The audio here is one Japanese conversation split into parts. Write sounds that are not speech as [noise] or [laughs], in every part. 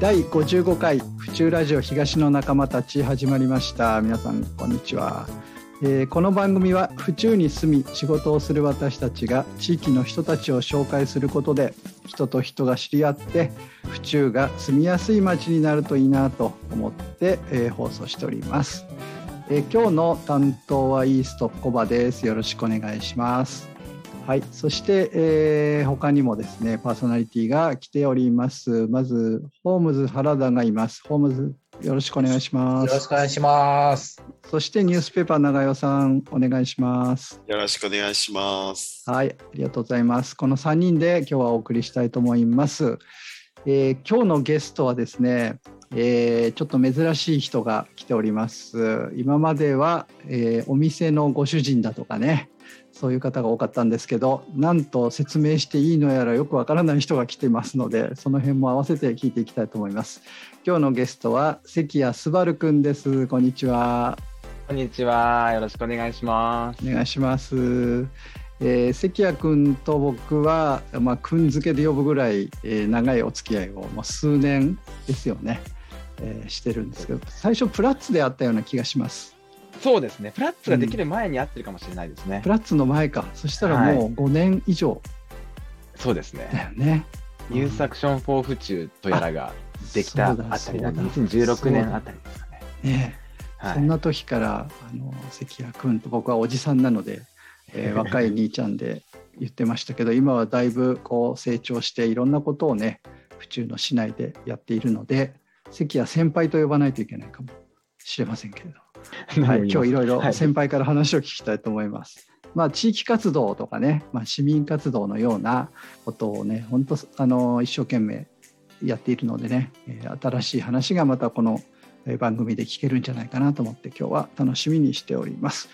第55回府中ラジオ東の仲間たち始まりました。皆さんこんにちは、えーこの番組は府中に住み仕事をする私たちが地域の人たちを紹介することで人と人が知り合って府中が住みやすい街になるといいなと思って、えー放送しております、えー今日の担当はイーストコバです。よろしくお願いします。はい、そして、えー他にもですね、パーソナリティが来ております。まず、ホームズ原田がいます。ホームズ、よろしくお願いしまよろしす。くお願いします。そして、ニュースペーパー長代さん、お願いします。よろしくお願いします。はい、ありがとうございます。この3人で今日はお送りしたいと思います。えー今日のゲストはですね、えーちょっと珍しい人が来ております。今までは、えーお店のご主人だとかね、そういう方が多かったんですけど、なんと説明していいのやらよくわからない人が来てますので、その辺も合わせて聞いていきたいと思います。今日のゲストは関谷すばるくんです。こんにちは。こんにちは。よろしくお願いします。お願いします。えー関谷君と僕は、まあ、君付けで呼ぶぐらい、えー長いお付き合いを、まあ、数年ですよね、えーしてるんですけど最初プラッツであったような気がしますそうですね。プラッツができる前に会ってるかもしれないですね。プラッツの前かそしたらもう5年以上そうですだね。よね、ニュースアクションフォー府中とやらができたあたりだ。そうだ2016年あたりですかね。ねはい。そんな時からあの関谷君と僕はおじさんなので、えー [laughs] 若い兄ちゃんで言ってましたけど今はだいぶこう成長していろんなことをね府中の市内でやっているので関谷先輩と呼ばないといけないかもしれませんけれど、はい、今日いろいろはい先輩から話を聞きたいと思います。まあ、地域活動とかね、まあ、市民活動のようなことをね本当あの一生懸命やっているのでね、えー新しい話がまたこのえー番組で聞けるんじゃないかなと思って今日は楽しみにしております。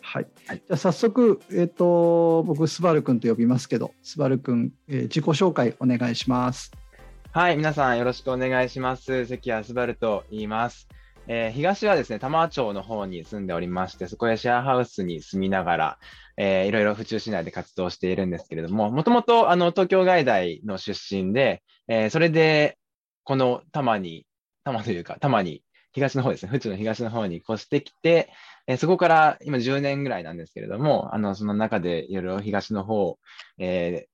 はい、はいじゃあ早速、えっと僕スバルくんと呼びますけどスバルくん、えー自己紹介お願いします。はい。皆さんよろしくお願いします。関谷すばると言います。えー東はですね、多摩町の方に住んでおりまして、そこへシェアハウスに住みながら、えーいろいろ府中市内で活動しているんですけれども、もともとあの東京外大の出身で、えーそれでこの多摩に、多摩というか、多摩に東の方ですね、府中の東の方に越してきて、えそこから今10年ぐらいなんですけれども、あのその中でいろいろ東の方、え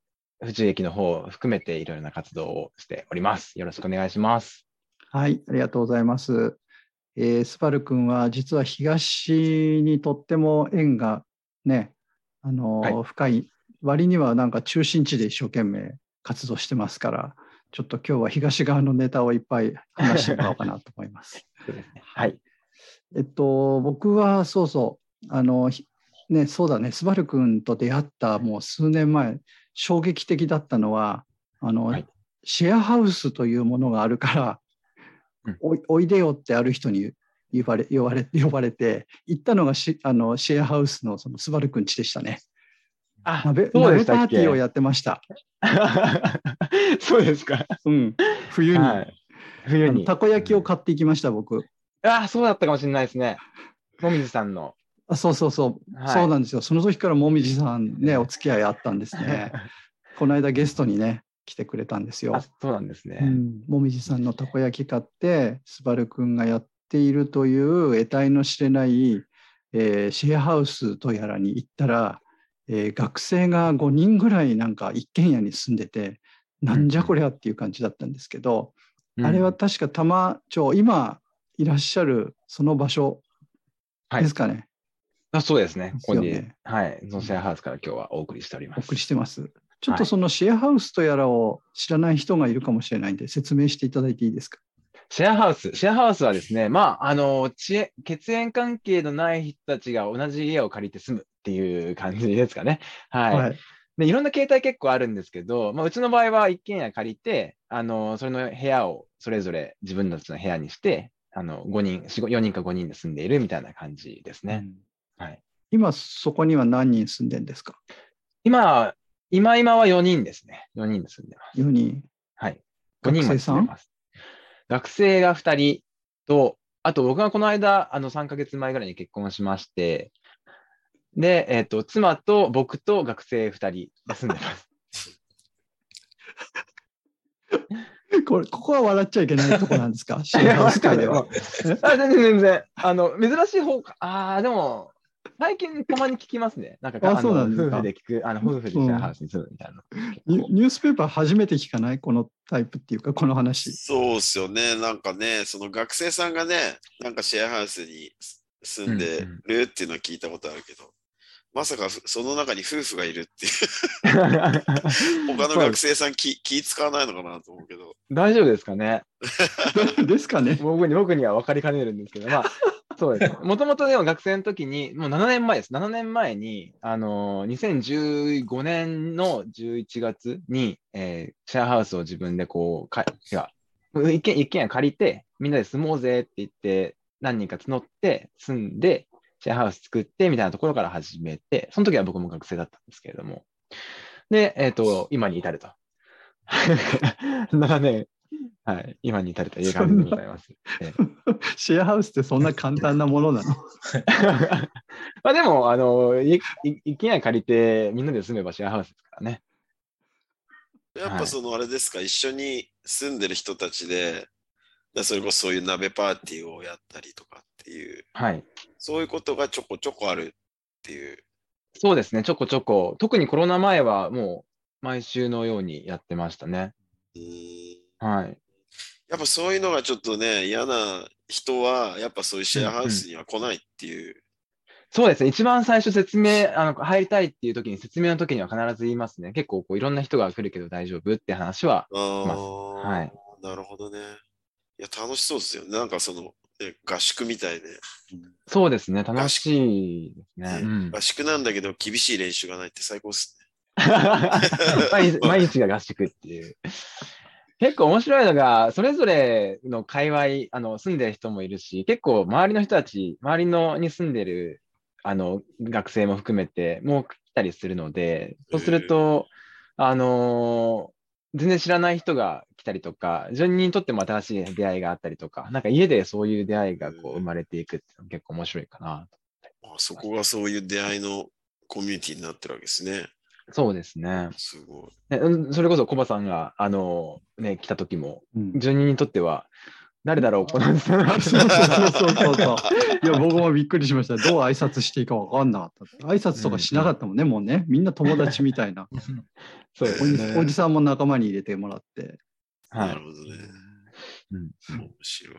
府中駅の方を含めていろいろな活動をしております。よろしくお願いします。はい、ありがとうございます。えースバル君は実は東にとっても縁がね、あのーはい。深い割にはなんか中心地で一生懸命活動してますから、ちょっと今日は東側のネタをいっぱい話してもらおうかなと思います。[laughs] はい。えっと僕はそうそうあのひねそうだね。スバル君と出会ったもう数年前衝撃的だったのはあの、はい。シェアハウスというものがあるから、うんおいおいでよってある人に呼ばれ呼ばれ呼ばれて行ったのがしあのシェアハウスのそのスバル君家でしたね。あ鍋そうパーティーをやってました。[laughs] そうですか。うん、冬に、はい。冬に。たこ焼きを買っていきました僕。あ、そうだったかもしれないですね。もみじさんの。あそうそうそう、はいそうなんですよ。その時からもみじさんね、お付き合いあったんですね。[laughs] この間ゲストにね、来てくれたんですよあ、。そうなんですね。うん、もみじさんのたこ焼き買って、スバルくんがやっているという得体の知れない、えーシェアハウスとやらに行ったら、えー学生が5人ぐらいなんか一軒家に住んでて、なんじゃこりゃっていう感じだったんですけど、うんあれは確か多摩町、今いらっしゃるその場所はいですかね。あそうですね。ここに、ねはい。そのシェアハウスから今日はお送りしております。お送りしてます。ちょっとそのシェアハウスとやらを知らない人がいるかもしれないんで、説明していただいていいですか？シェアハウス。シェアハウスはですね、まあ、あの、血縁関係のない人たちが同じ家を借りて住むっていう感じですかね。はい。はい。で、いろんな形態結構あるんですけど、まあ、うちの場合は一軒家借りて、あの、それの部屋をそれぞれ自分たちの部屋にして、あの、5人、4、4人か5人で住んでいるみたいな感じですね。うんはい。今そこには何人住んでんですか？今、今今は4人ですね。4人で住んでます。4人。はい。5人まで学生さん？住んでます。学生が2人と、あと僕がこの間、あの3ヶ月前ぐらいに結婚しまして、で、えっ、と、妻と僕と学生2人で住んでます。[laughs] これ、ここは笑っちゃいけないとこなんですか？シェアハウス界では。あ全然全然。あの、珍しい方か。ああ、でも、最近たまに聞きますね。なんか、あそうなんですか？夫婦で聞く、あの夫婦でシェアハウスに住むみたいな。ニュニュースペーパー初めて聞かないこのタイプっていうか、この話。そうっすよね。なんかね、その学生さんがね、なんかシェアハウスに住んでるっていうのは聞いたことあるけど、まさかふその中に夫婦がいるっていう、[laughs] 他の学生さん気気使わないのかなと思うけど。大丈夫ですかね？[laughs] ですかね。僕に僕には分かりかねるんですけど、まあ、そうです。もともとでも学生の時に、もう7年前です。7年前に、あのー、2015年の11月に、えーシェアハウスを自分でこう、かいや一軒一軒家借りて、みんなで住もうぜって言って、何人か募って住んで、シェアハウス作ってみたいなところから始めて、その時は僕も学生だったんですけれども。で、えっ、と、今に至ると。[laughs] 7年、はい、今に至るという感じでございます。ええシェアハウスってそんな簡単なものなの？[laughs] まあでも、あの、いい一軒家借りてみんなで住めばシェアハウスですからね。やっぱそのあれですか、一緒に住んでる人たちで、だそれこそそういう鍋パーティーをやったりとかっていう、はい。そういうことがちょこちょこあるっていう。そうですね、ちょこちょこ。特にコロナ前はもう毎週のようにやってましたね。はい。やっぱそういうのがちょっとね、嫌な人は、やっぱそういうシェアハウスには来ないっていう。そうですね、一番最初説明、あの、入りたいっていう時に、説明の時には必ず言いますね。結構こういろんな人が来るけど大丈夫って話は。ああ、はいなるほどね。いや、楽しそうですよね。なんかその、ね、合宿みたいで、そうですね、楽しいですね。うん。合宿なんだけど厳しい練習がないって最高っす [laughs] 毎日 [laughs] 毎日が合宿っていう。結構面白いのが、それぞれの界隈、あの住んでる人もいるし、結構周りの人たち、周りのに住んでるあの学生も含めて、もう来たりするので、そうすると、あのー全然知らない人が来たりとか、自分にとっても新しい出会いがあったりとか、なんか家でそういう出会いがこう生まれていくって結構面白いかな。あそこがそういう出会いのコミュニティになってるわけですね。そうですね。すごい。ねうんそれこそコバさんが、あのね、来た時も、うん住人にとっては、誰だろう、この [laughs] そうそうそうそうそう。いや、僕もびっくりしました。どう挨拶していいか分かんなかった。挨拶とかしなかったもんね、もうね。みんな友達みたいな。[laughs] そうね。おじさんも仲間に入れてもらって。はないる。ほどね。うん面白い。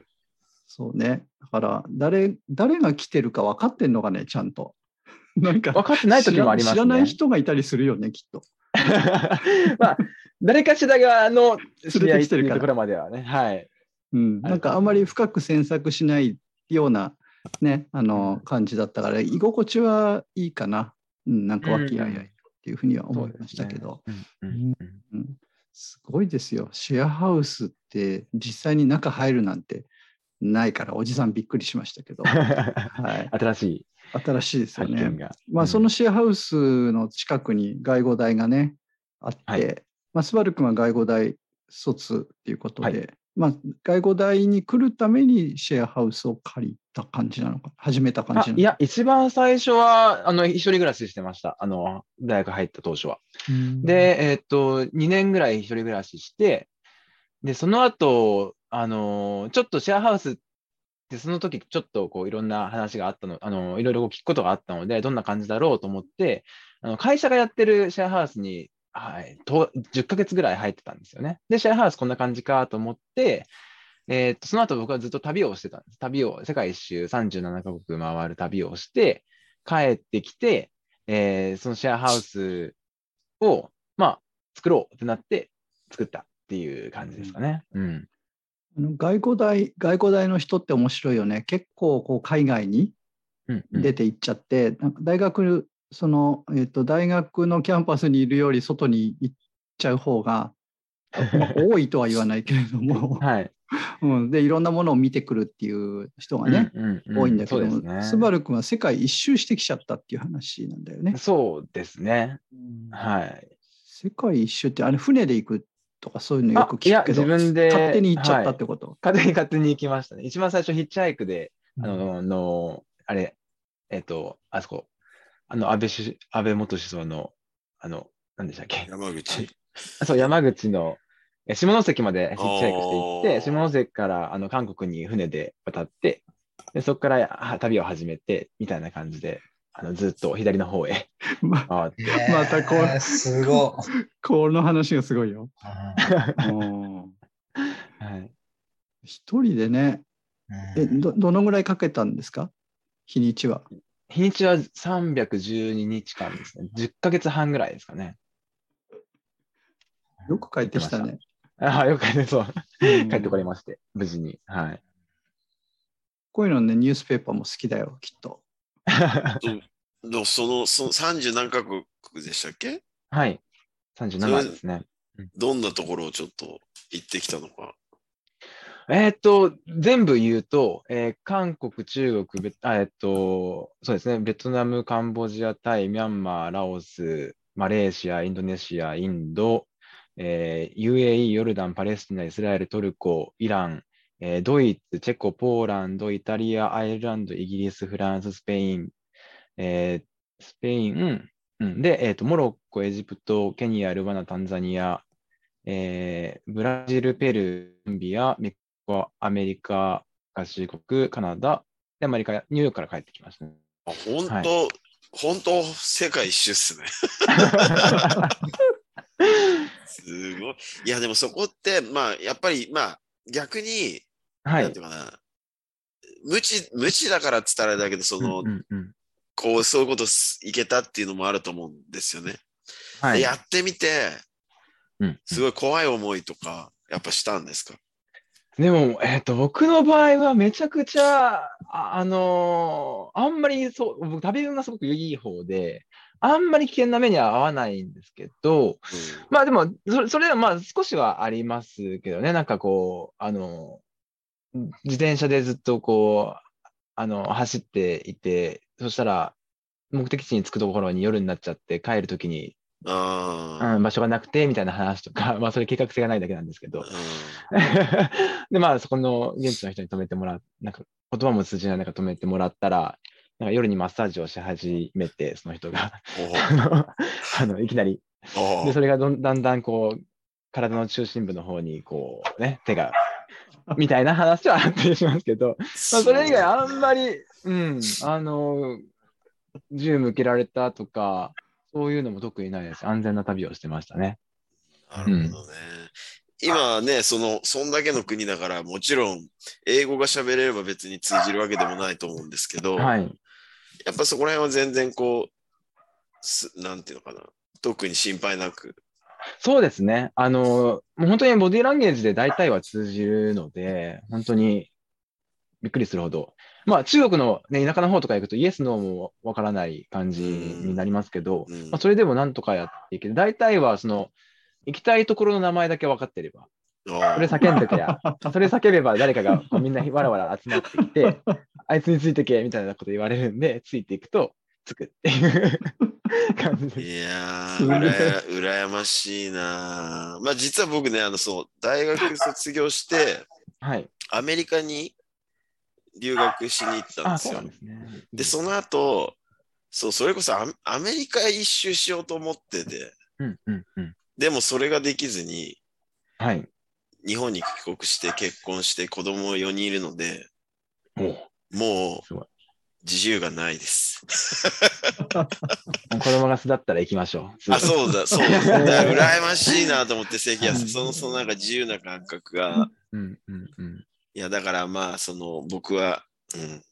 そうね。だから、誰、誰が来てるか分かってんのかね、ちゃんと。[laughs] なんか、分かってない時もありますね。知らない人がいたりするよね、きっと。[laughs] まあ、誰かしらがの連れてきてるからところまではね、はい。うん。なんか、あんまり深く詮索しないような、ね、あの、感じだったから、居心地はいいかな。うん、なんか和気あいあいっていうふうには思いましたけど。うんうんうん、すごいですよ。シェアハウスって実際に中入るなんてないから、おじさんびっくりしましたけど、はい、新しい。新しいですよね。まあ、そのシェアハウスの近くに外語大がね、あって、はい。まあ、スバル君は外語大卒っていうことで、はいまあ、外語大に来るためにシェアハウスを借りた感じなのか、始めた感じなのか。あいや、一番最初は、あの、一人暮らししてました。あの、大学入った当初は。うん、で、えーっと、2年ぐらい一人暮らしして、で、その後、あのーちょっとシェアハウスって、その時ちょっとこういろんな話があったの、あのいろいろ聞くことがあったので、どんな感じだろうと思って、あの会社がやってるシェアハウスに、はい、と10ヶ月ぐらい入ってたんですよね。で、シェアハウスこんな感じかと思って、えーっと、その後僕はずっと旅をしてたんです。旅を、世界一周37カ国回る旅をして、帰ってきて、えーそのシェアハウスを、まあ、作ろうってなって作ったっていう感じですかね。うん。あの外語大、外語大の人って面白いよね。結構こう海外にうんうん出て行っちゃって、なんか大学、その、えっと、大学のキャンパスにいるより外に行っちゃう方が、ま [laughs] あ多いとは言わないけれども、はい。うん、で、いろんなものを見てくるっていう人がね、うんうんうん多いんだけども、ね。スバル君は世界一周してきちゃったっていう話なんだよね。そうですね。はい。世界一周って、あれ、船で行くとかそういうのよく聞くけど、自分で勝手に行っちゃったはいってこと？勝手に勝手に行きましたね。一番最初ヒッチハイクで、あうんの、のあれ、えっ、と、あそこ、あの、安倍首安倍元首相の、あの、何でしたっけ？山口。あそう、山口のえ下関までヒッチハイクしていって、下関からあの韓国に船で渡って、でそこからは旅を始めて、みたいな感じで、あのずっと左の方へ [laughs] ま回って。またこうえーすご [laughs] この話がすごいよ。い。うんはい、一人でね、えうんど、どのぐらいかけたんですか？日にちは。日にちは312日間ですね。10ヶ月半ぐらいですかね。よく帰ってきたね。ああ、よく帰って、そう。うん帰ってこれまして、無事に。はい。こういうのね、ニュースペーパーも好きだよ、きっと。のそのその30何カ国でしたっけ？はい。37ですね。どんなところをちょっと行ってきたのか。えっと、全部言うと、えー韓国、中国、えーっと、そうですね、ベトナム、カンボジア、タイ、ミャンマー、ラオス、マレーシア、インドネシア、インド、えー UAE、ヨルダン、パレスチナ、イスラエル、トルコ、イラン、えードイツ、チェコ、ポーランド、イタリア、アイルランド、イギリス、フランス、スペイン、えースペイン、うん、で、えーと、モロッコ、エジプト、ケニア、ルワナ、タンザニア、えーブラジル、ペルー、コンビア、メキアメリカ、合衆国、カナダ、で、アメリカ、ニューヨークから帰ってきましたね。あ本当、は本当世界一周っすね。[laughs] すごい。いや、でもそこって、まあ、やっぱり、まあ、逆に、はいなんて。いうかな、無知、無知だからっつったらだけど、その、うんうんうんこう、そういうことすいけたっていうのもあると思うんですよね。はい。でやってみて、うんすごい怖い思いとか、やっぱしたんですか？でも、えっ、と、僕の場合はめちゃくちゃ、あ、あのーあんまりそう、僕、旅運がすごくいい方で、あんまり危険な目には合わないんですけど、まあでも、それそれはまあ少しはありますけどね、なんかこう、あの、自転車でずっとこう、あの、走っていて、そしたら、目的地に着くところに夜になっちゃって、帰るときに、うん、場所がなくて、みたいな話とか、[laughs] まあそれ計画性がないだけなんですけど。う、ん。[laughs] で、まあそこの現地の人に止めてもらう、なんか言葉も通じない中止めてもらったら、なんか夜にマッサージをし始めて、その人が、[laughs] あの、いきなり。で、それがどんだんだんこう、体の中心部の方に、こうね、手が、みたいな話はあったりしますけど、まあ、それ以外あんまり、うん、あの、銃向けられたとか、そういうのも特にないです。安全な旅をしてましたね。なるほどね。今ね、その、そんだけの国だから、もちろん、英語が喋れれば別に通じるわけでもないと思うんですけど、はい。やっぱそこら辺は全然こう、すなんていうのかな、特に心配なく。そうですね。あの、もう本当にボディーランゲージで大体は通じるので、本当にびっくりするほど。まあ、中国の、ね、田舎の方とか行くとイエス、ノーもわからない感じになりますけど、うんまあ、それでもなんとかやっていける。大体は、その、行きたいところの名前だけ分かってれば、あそれ叫んでけや、[laughs] それ叫べば誰かがこうみんなわらわら集まってきて、[laughs] あいつについてけみたいなこと言われるんで、ついていくと、つくっていう [laughs] 感じです。いやー、うらや、羨ましいなまあ実は僕ね、あの、そう、大学卒業して、はい。アメリカに留学しに行ったんあ、ですよそ。ですね。で、その後、そう、それこそアメアメリカ一周しようと思ってて、うんうんうん。でもそれができずに、はい。日本に帰国して結婚して子供4人いるので、ももう自由がないです。[laughs] う子供が巣立ったら行きましょう。あ、そうだ、そうだ。[laughs] 羨ましいなと思って、関谷さん、その、そのなんか自由な感覚が、うんうんうん。いや、だからまあ、その、僕は、うん、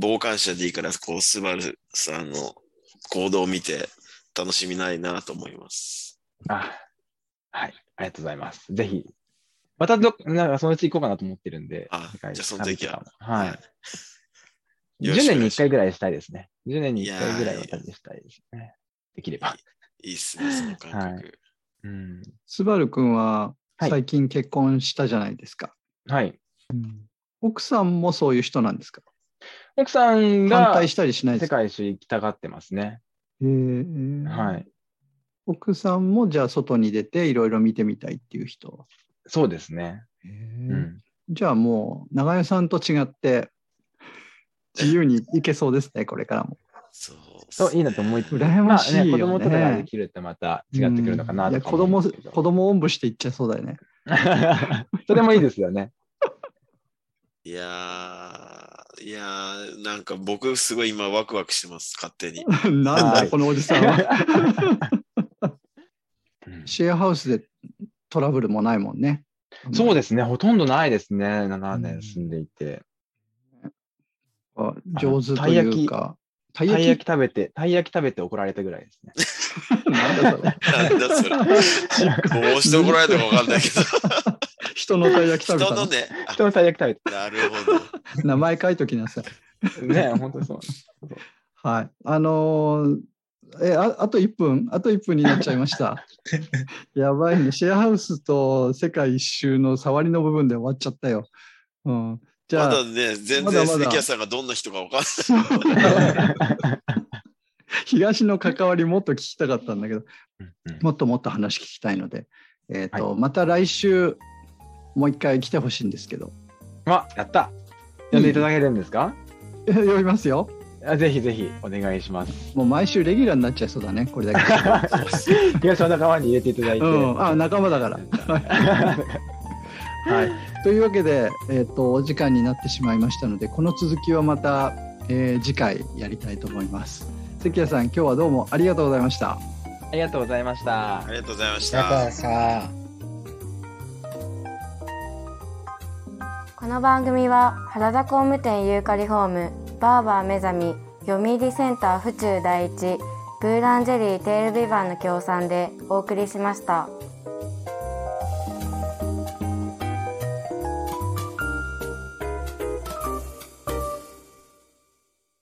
傍観者でいいから、こう、スバルさんの行動を見て楽しみないなと思います。あ、はい。ありがとうございます。ぜひ。またど、なんかそのうち行こうかなと思ってるんで。あじゃあその時ははい。10よろしくお年に1願いし回ぐらいしたいですね。10年に1回ぐらいは旅したいですね。できれば。いいっすね、その感覚。はいうん。スバル君ははい最近結婚したじゃないですか。はい。奥さんもそういう人なんですか？奥さん反が対したりしないですか、世界一周行きたがってますね。えーはい。奥さんもじゃあ外に出ていろいろ見てみたいっていう人？そうですね。えーうん。じゃあもう長与さんと違って自由に行けそうですね、これからも。そうそういいなと思いつつ、羨ましいよねまあ子供とかができるとまた違ってくるのかなとかうん子供子供おんぶしていっちゃいそうだよね。[laughs] それもいいですよね。いやー、いやー、なんか僕すごい今ワクワクしてます、勝手に。[laughs] なんだよこのおじさんは。[laughs] うんシェアハウスでトラブルもないもんね。そうですね、ほとんどないですね、7年住んでいて。あ上手というか。たいたい焼き？焼き食べて、たい焼き食べて怒られたぐらいですね。[laughs] なんだそれ。なんだそれ。どうして怒られたかわかんないけど。人のたい焼き食べたの？人のね、人のたい焼き食べあなるほど。[laughs] 名前書いときなさい。て。ね、本当にそう。はい。あのーえああと1分あと1分になっちゃいました。[laughs] やばいね。シェアハウスと世界一周の触りの部分で終わっちゃったよ。うん、じゃあ、まだね、全然関谷さんがどんな人かわかんない。[laughs] 東の関わりもっと聞きたかったんだけど、うんもっともっと話聞きたいので、えーとはまた来週もう一回来てほしいんですけど、あ、やった呼んでいただけるんですか、え呼びますよ。あぜひぜひお願いします。もう毎週レギュラーになっちゃいそうだね、これだけ。東の仲間に入れていただいて。うん、あ仲間だから。[laughs] はい、というわけで、えー、とお時間になってしまいましたのでこの続きはまた、えー次回やりたいと思います。関谷さん今日はどうもありがとうございました。ありがとうございましたあ。りがとうございましだからた。さ、この番組は原田工務店ユーカリホームバーバー目覚み読売センター府中第一ブーランジェリーテールビバンの協賛でお送りしました。